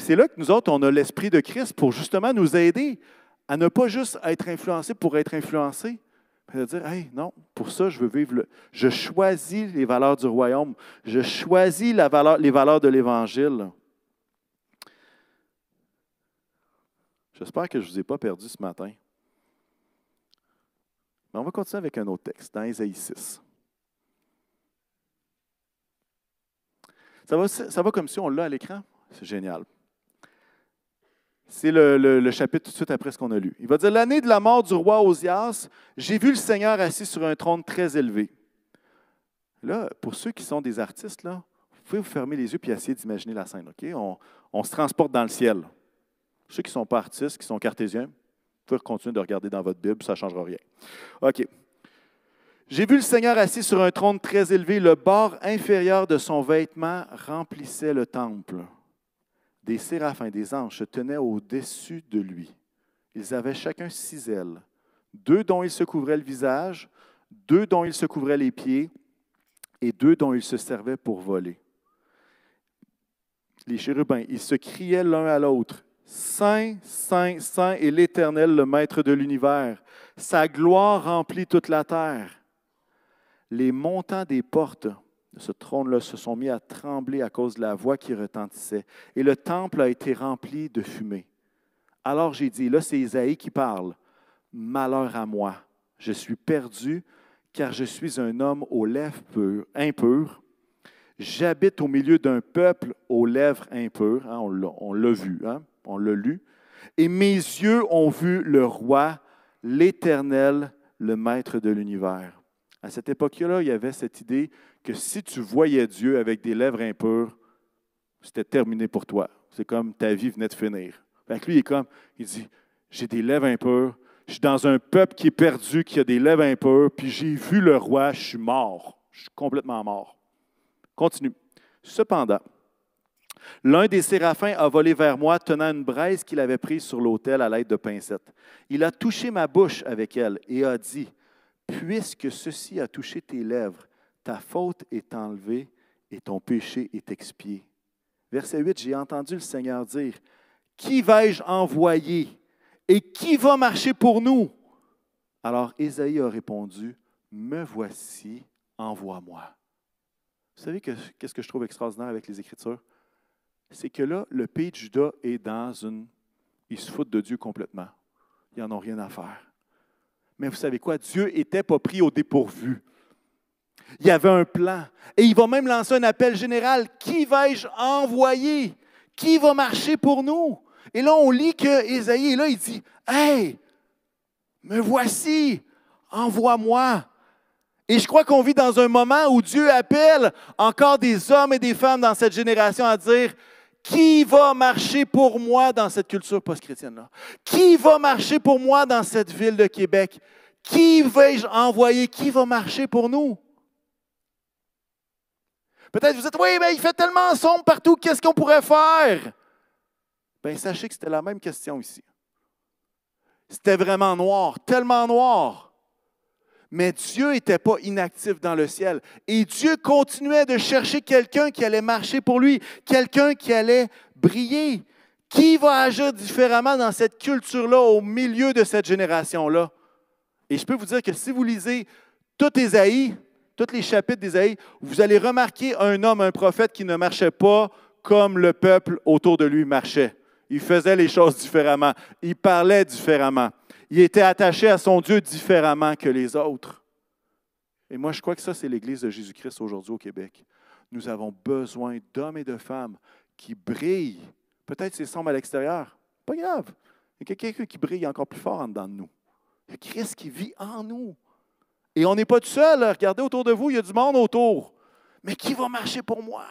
C'est là que nous autres, on a l'Esprit de Christ pour justement nous aider à ne pas juste être influencés pour être influencés, de dire, hey, non, pour ça, je veux vivre le. Je choisis les valeurs du royaume. Je choisis les valeurs de l'Évangile. J'espère que je ne vous ai pas perdu ce matin. Mais on va continuer avec un autre texte, dans Isaïe 6. Ça va, ça va comme si on l'a à l'écran? C'est génial. C'est le, chapitre tout de suite après ce qu'on a lu. Il va dire L'année de la mort du roi Osias, j'ai vu le Seigneur assis sur un trône très élevé. Là, pour ceux qui sont des artistes, là, vous pouvez vous fermer les yeux et essayer d'imaginer la scène. On, se transporte dans le ciel. Ceux qui ne sont pas artistes, qui sont cartésiens, vous pouvez continuer de regarder dans votre Bible, ça ne changera rien. OK. J'ai vu le Seigneur assis sur un trône très élevé. Le bord inférieur de son vêtement remplissait le temple des séraphins, des anges, se tenaient au-dessus de lui. Ils avaient chacun six ailes, deux dont ils se couvraient le visage, deux dont ils se couvraient les pieds, et deux dont ils se servaient pour voler. Les chérubins, ils se criaient l'un à l'autre, Saint, Saint, Saint est l'Éternel, le Maître de l'univers. Sa gloire remplit toute la terre. Les montants des portes ce trône-là se sont mis à trembler à cause de la voix qui retentissait. Et le temple a été rempli de fumée. Alors j'ai dit, là c'est Isaïe qui parle, Malheur à moi, je suis perdu car je suis un homme aux lèvres impures. J'habite au milieu d'un peuple aux lèvres impures. Hein, on l'a vu, hein, on l'a lu. Et mes yeux ont vu le roi, l'Éternel, le Maître de l'univers. À cette époque-là, il y avait cette idée que si tu voyais Dieu avec des lèvres impures, c'était terminé pour toi. C'est comme ta vie venait de finir. Fait lui, il est comme, il dit, j'ai des lèvres impures, je suis dans un peuple qui est perdu, qui a des lèvres impures, puis j'ai vu le roi, je suis mort. Je suis complètement mort. Continue. Cependant, l'un des séraphins a volé vers moi, tenant une braise qu'il avait prise sur l'autel à l'aide de pincettes. Il a touché ma bouche avec elle et a dit, Puisque ceci a touché tes lèvres, ta faute est enlevée et ton péché est expié. Verset 8, j'ai entendu le Seigneur dire, Qui vais-je envoyer et qui va marcher pour nous? Alors Ésaïe a répondu, Me voici, envoie-moi. Vous savez qu'est-ce que je trouve extraordinaire avec les Écritures? C'est que là, le pays de Judas est dans une... Ils se foutent de Dieu complètement. Ils n'en ont rien à faire. Mais vous savez quoi? Dieu n'était pas pris au dépourvu. Il y avait un plan. Et il va même lancer un appel général. Qui vais-je envoyer? Qui va marcher pour nous? Et là, on lit que Isaïe est là, il dit Hey, me voici, envoie-moi. Et je crois qu'on vit dans un moment où Dieu appelle encore des hommes et des femmes dans cette génération à dire Qui va marcher pour moi dans cette culture post-chrétienne-là? Qui va marcher pour moi dans cette ville de Québec? Qui vais-je envoyer? Qui va marcher pour nous? Peut-être vous dites, oui, mais il fait tellement sombre partout, qu'est-ce qu'on pourrait faire? Bien, sachez que c'était la même question ici. C'était vraiment noir, tellement noir. Mais Dieu n'était pas inactif dans le ciel. Et Dieu continuait de chercher quelqu'un qui allait marcher pour lui, quelqu'un qui allait briller. Qui va agir différemment dans cette culture-là, au milieu de cette génération-là? Et je peux vous dire que si vous lisez tout Ésaïe, tous les chapitres d'Ésaïe, vous allez remarquer un homme, un prophète qui ne marchait pas comme le peuple autour de lui marchait. Il faisait les choses différemment. Il parlait différemment. Il était attaché à son Dieu différemment que les autres. Et moi, je crois que ça, c'est l'Église de Jésus-Christ aujourd'hui au Québec. Nous avons besoin d'hommes et de femmes qui brillent. Peut-être c'est sombre à l'extérieur. Pas grave. Il y a quelqu'un qui brille encore plus fort en dedans de nous. Il y a Christ qui vit en nous. Et on n'est pas tout seul. Regardez autour de vous, il y a du monde autour. Mais qui va marcher pour moi?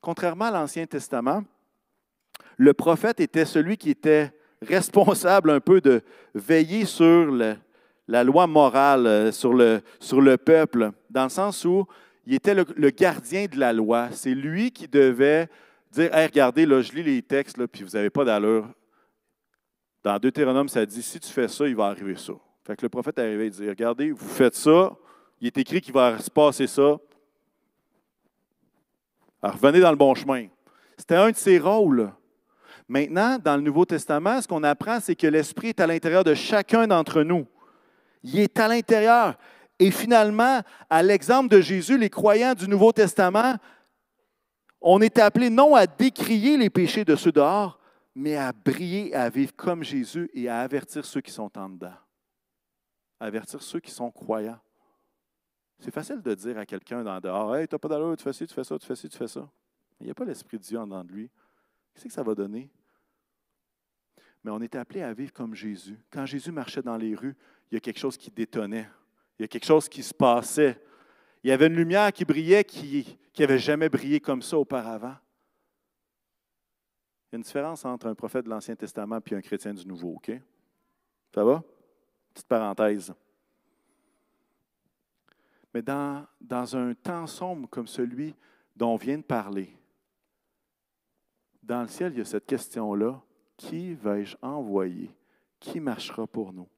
Contrairement à l'Ancien Testament, le prophète était celui qui était responsable un peu de veiller sur la loi morale, euh, sur le, peuple, dans le sens où il était le, gardien de la loi. C'est lui qui devait dire regardez, là, je lis les textes, puis vous n'avez pas d'allure. Dans Deutéronome, ça dit si tu fais ça, il va arriver ça. Fait que le prophète est arrivé et dit Regardez, vous faites ça, il est écrit qu'il va se passer ça. Alors, revenez dans le bon chemin. C'était un de ses rôles. Maintenant, dans le Nouveau Testament, ce qu'on apprend, c'est que l'Esprit est à l'intérieur de chacun d'entre nous. Il est à l'intérieur. Et finalement, à l'exemple de Jésus, les croyants du Nouveau Testament, on est appelé non à décrier les péchés de ceux dehors, mais à briller, à vivre comme Jésus et à avertir ceux qui sont en dedans avertir ceux qui sont croyants. C'est facile de dire à quelqu'un dans dehors Hey, tu n'as pas d'allure, tu fais ci, tu fais ça, tu fais ci, tu fais ça. Mais il n'y a pas l'Esprit de Dieu en dedans de lui. Qu'est-ce que ça va donner? Mais on est appelé à vivre comme Jésus. Quand Jésus marchait dans les rues, il y a quelque chose qui détonnait. Il y a quelque chose qui se passait. Il y avait une lumière qui brillait qui n'avait jamais brillé comme ça auparavant. Il y a une différence entre un prophète de l'Ancien Testament et un chrétien du Nouveau, OK? Ça va? Petite parenthèse. Mais dans, un temps sombre comme celui dont on vient de parler, dans le ciel, il y a cette question-là, qui vais-je envoyer? Qui marchera pour nous?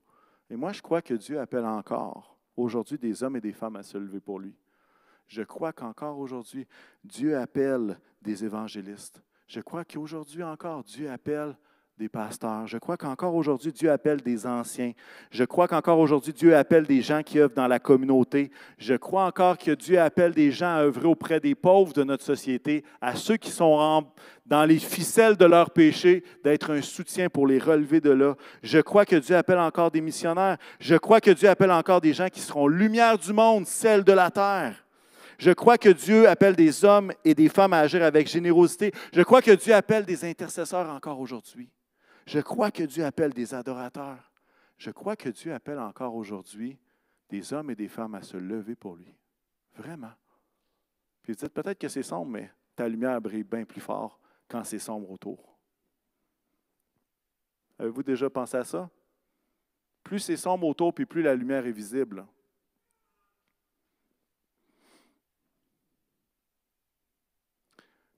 Et moi, je crois que Dieu appelle encore aujourd'hui des hommes et des femmes à se lever pour lui. Je crois qu'encore aujourd'hui, Dieu appelle des évangélistes. Je crois qu'aujourd'hui encore, Dieu appelle des pasteurs. Je crois qu'encore aujourd'hui, Dieu appelle des anciens. Je crois qu'encore aujourd'hui, Dieu appelle des gens qui œuvrent dans la communauté. Je crois encore que Dieu appelle des gens à œuvrer auprès des pauvres de notre société, à ceux qui sont dans les ficelles de leur péché, d'être un soutien pour les relever de là. Je crois que Dieu appelle encore des missionnaires. Je crois que Dieu appelle encore des gens qui seront lumière du monde, celle de la terre. Je crois que Dieu appelle des hommes et des femmes à agir avec générosité. Je crois que Dieu appelle des intercesseurs encore aujourd'hui. Je crois que Dieu appelle des adorateurs. Je crois que Dieu appelle encore aujourd'hui des hommes et des femmes à se lever pour lui. Vraiment. Puis vous dites peut-être que c'est sombre, mais ta lumière brille bien plus fort quand c'est sombre autour. Avez-vous déjà pensé à ça? Plus c'est sombre autour, puis plus la lumière est visible.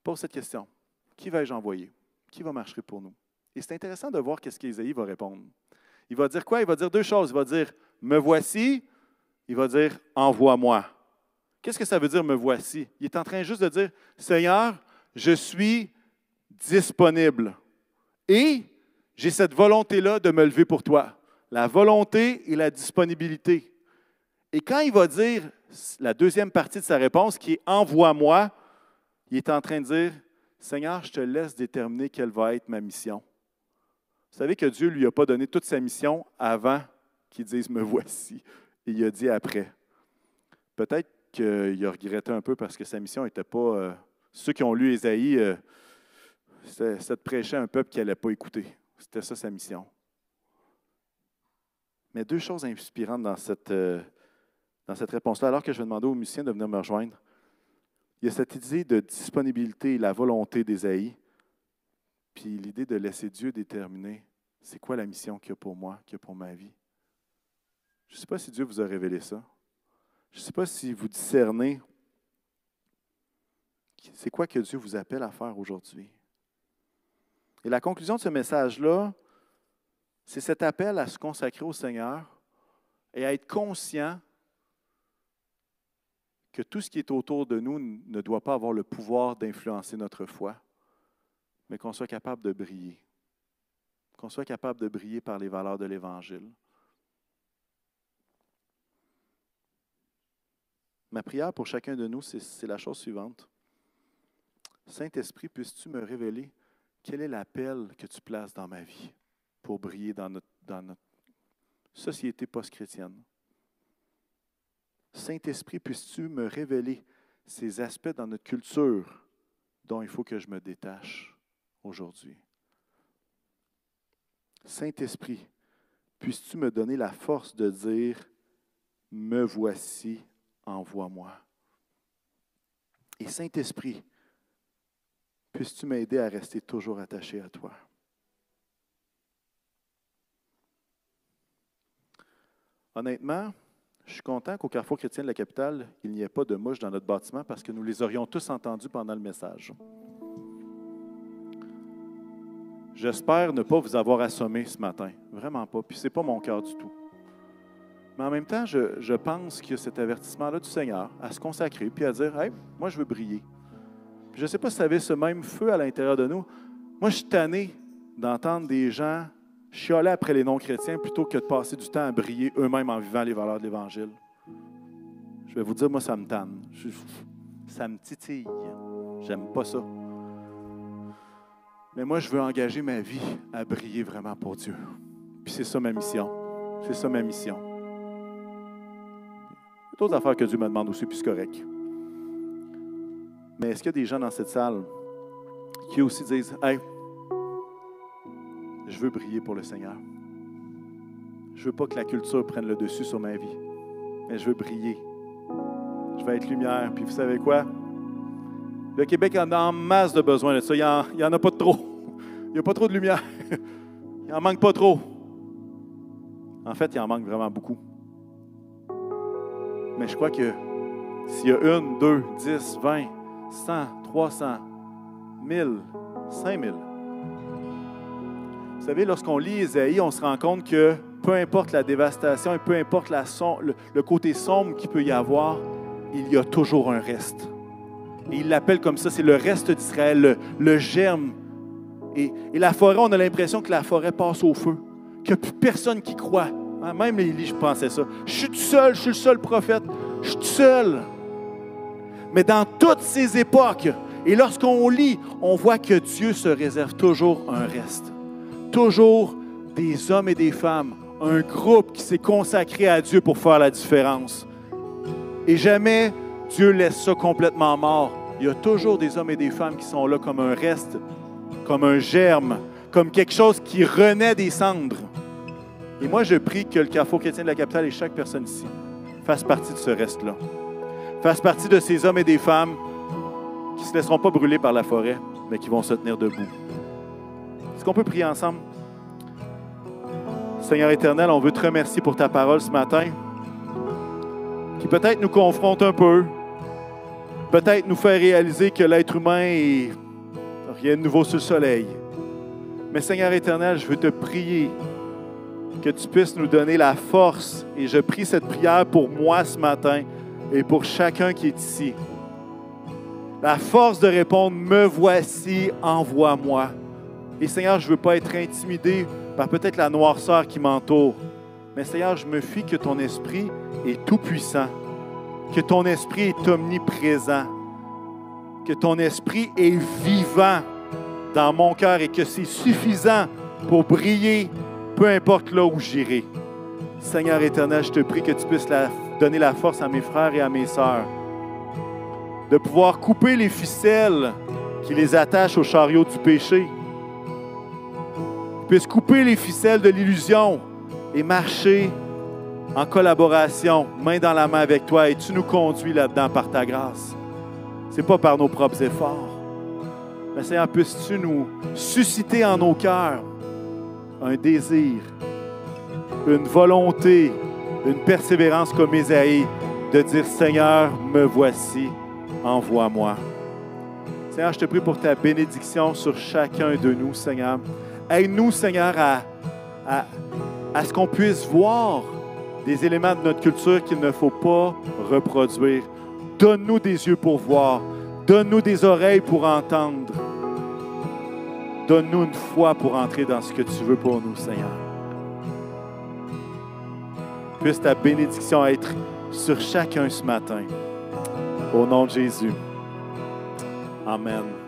Pose cette question. Qui vais-je envoyer? Qui va marcher pour nous? Et c'est intéressant de voir qu'est-ce qu'Ésaïe va répondre. Il va dire quoi? Il va dire deux choses. Il va dire Me voici. Il va dire Envoie-moi. Qu'est-ce que ça veut dire me voici? Il est en train juste de dire Seigneur, je suis disponible. Et j'ai cette volonté-là de me lever pour toi. La volonté et la disponibilité. Et quand il va dire la deuxième partie de sa réponse, qui est Envoie-moi, il est en train de dire Seigneur, je te laisse déterminer quelle va être ma mission. Vous savez que Dieu ne lui a pas donné toute sa mission avant qu'il dise Me voici. Il a dit après. Peut-être qu'il a regretté un peu parce que sa mission n'était pas. Euh, ceux qui ont lu Ésaïe, euh, c'était de prêcher à un peuple qui n'allait pas écouter. C'était ça sa mission. Mais deux choses inspirantes dans cette, euh, dans cette réponse-là, alors que je vais demander aux musiciens de venir me rejoindre. Il y a cette idée de disponibilité et la volonté d'Ésaïe, puis l'idée de laisser Dieu déterminer c'est quoi la mission qu'il y a pour moi, qu'il y a pour ma vie. Je ne sais pas si Dieu vous a révélé ça. Je ne sais pas si vous discernez c'est quoi que Dieu vous appelle à faire aujourd'hui. Et la conclusion de ce message-là, c'est cet appel à se consacrer au Seigneur et à être conscient que tout ce qui est autour de nous ne doit pas avoir le pouvoir d'influencer notre foi, mais qu'on soit capable de briller, qu'on soit capable de briller par les valeurs de l'Évangile. Ma prière pour chacun de nous, c'est la chose suivante. Saint-Esprit, puisses-tu me révéler quel est l'appel que tu places dans ma vie pour briller dans notre, société post-chrétienne? Saint-Esprit, puisses-tu me révéler ces aspects dans notre culture dont il faut que je me détache? Aujourd'hui? Saint-Esprit, puisses-tu me donner la force de dire, me voici, envoie-moi? Et Saint-Esprit, puisses-tu m'aider à rester toujours attaché à toi? Honnêtement, je suis content qu'au Carrefour chrétien de la capitale, il n'y ait pas de mouches dans notre bâtiment parce que nous les aurions tous entendus pendant le message. J'espère ne pas vous avoir assommé ce matin. Vraiment pas. Puis ce n'est pas mon cœur du tout. Mais en même temps, je, je pense a cet avertissement-là du Seigneur à se consacrer puis à dire Hey, moi, je veux briller. je ne sais pas si vous avez ce même feu à l'intérieur de nous. Moi, je suis tanné d'entendre des gens chialer après les non-chrétiens plutôt que de passer du temps à briller eux-mêmes en vivant les valeurs de l'Évangile. Je vais vous dire, moi, ça me tanne. ça me titille. J'aime pas ça. Mais moi, je veux engager ma vie à briller vraiment pour Dieu. Puis c'est ça ma mission. C'est ça ma mission. Il y a d'autres affaires que Dieu me demande aussi, puis c'est correct. Mais est-ce qu'il y a des gens dans cette salle qui aussi disent Hey, je veux briller pour le Seigneur. Je veux pas que la culture prenne le dessus sur ma vie, mais je veux briller. Je veux être lumière. Puis vous savez quoi? Le Québec en a en masse de besoin de ça. Il n'y en, a pas trop. Il n'y a pas trop de lumière. Il en manque pas trop. En fait, il en manque vraiment beaucoup. Mais je crois que s'il y a une, deux, dix, vingt, cent, trois cents, mille, cinq mille, vous savez, lorsqu'on lit Isaïe, on se rend compte que peu importe la dévastation et peu importe la le, côté sombre qu'il peut y avoir, il y a toujours un reste. Et il l'appelle comme ça, c'est le reste d'Israël, le, germe. Et, la forêt, on a l'impression que la forêt passe au feu, qu'il n'y a plus personne qui croit. Hein, même Élie, je pensais ça. Je suis tout seul, je suis le seul prophète, je suis seul. Mais dans toutes ces époques, et lorsqu'on lit, on voit que Dieu se réserve toujours un reste toujours des hommes et des femmes, un groupe qui s'est consacré à Dieu pour faire la différence. Et jamais Dieu laisse ça complètement mort. Il y a toujours des hommes et des femmes qui sont là comme un reste, comme un germe, comme quelque chose qui renaît des cendres. Et moi, je prie que le Carrefour chrétien de la capitale et chaque personne ici fasse partie de ce reste-là. Fasse partie de ces hommes et des femmes qui ne se laisseront pas brûler par la forêt, mais qui vont se tenir debout. Est-ce qu'on peut prier ensemble? Seigneur éternel, on veut te remercier pour ta parole ce matin, qui peut-être nous confronte un peu, peut-être nous fait réaliser que l'être humain est rien de nouveau sur le soleil. Mais Seigneur éternel, je veux te prier que tu puisses nous donner la force, et je prie cette prière pour moi ce matin et pour chacun qui est ici. La force de répondre, me voici, envoie-moi. Et Seigneur, je ne veux pas être intimidé par peut-être la noirceur qui m'entoure. Mais Seigneur, je me fie que ton esprit est tout-puissant, que ton esprit est omniprésent, que ton esprit est vivant dans mon cœur et que c'est suffisant pour briller, peu importe là où j'irai. Seigneur éternel, je te prie que tu puisses donner la force à mes frères et à mes sœurs de pouvoir couper les ficelles qui les attachent au chariot du péché, puissent couper les ficelles de l'illusion et marcher en collaboration, main dans la main avec toi, et tu nous conduis là-dedans par ta grâce. Ce n'est pas par nos propres efforts. Mais Seigneur, puisses-tu nous susciter en nos cœurs un désir, une volonté, une persévérance comme Isaïe de dire Seigneur, me voici, envoie-moi. Seigneur, je te prie pour ta bénédiction sur chacun de nous, Seigneur. Aide-nous, Seigneur, à, à, à ce qu'on puisse voir des éléments de notre culture qu'il ne faut pas reproduire. Donne-nous des yeux pour voir. Donne-nous des oreilles pour entendre. Donne-nous une foi pour entrer dans ce que tu veux pour nous, Seigneur. Puisse ta bénédiction être sur chacun ce matin. Au nom de Jésus. Amen.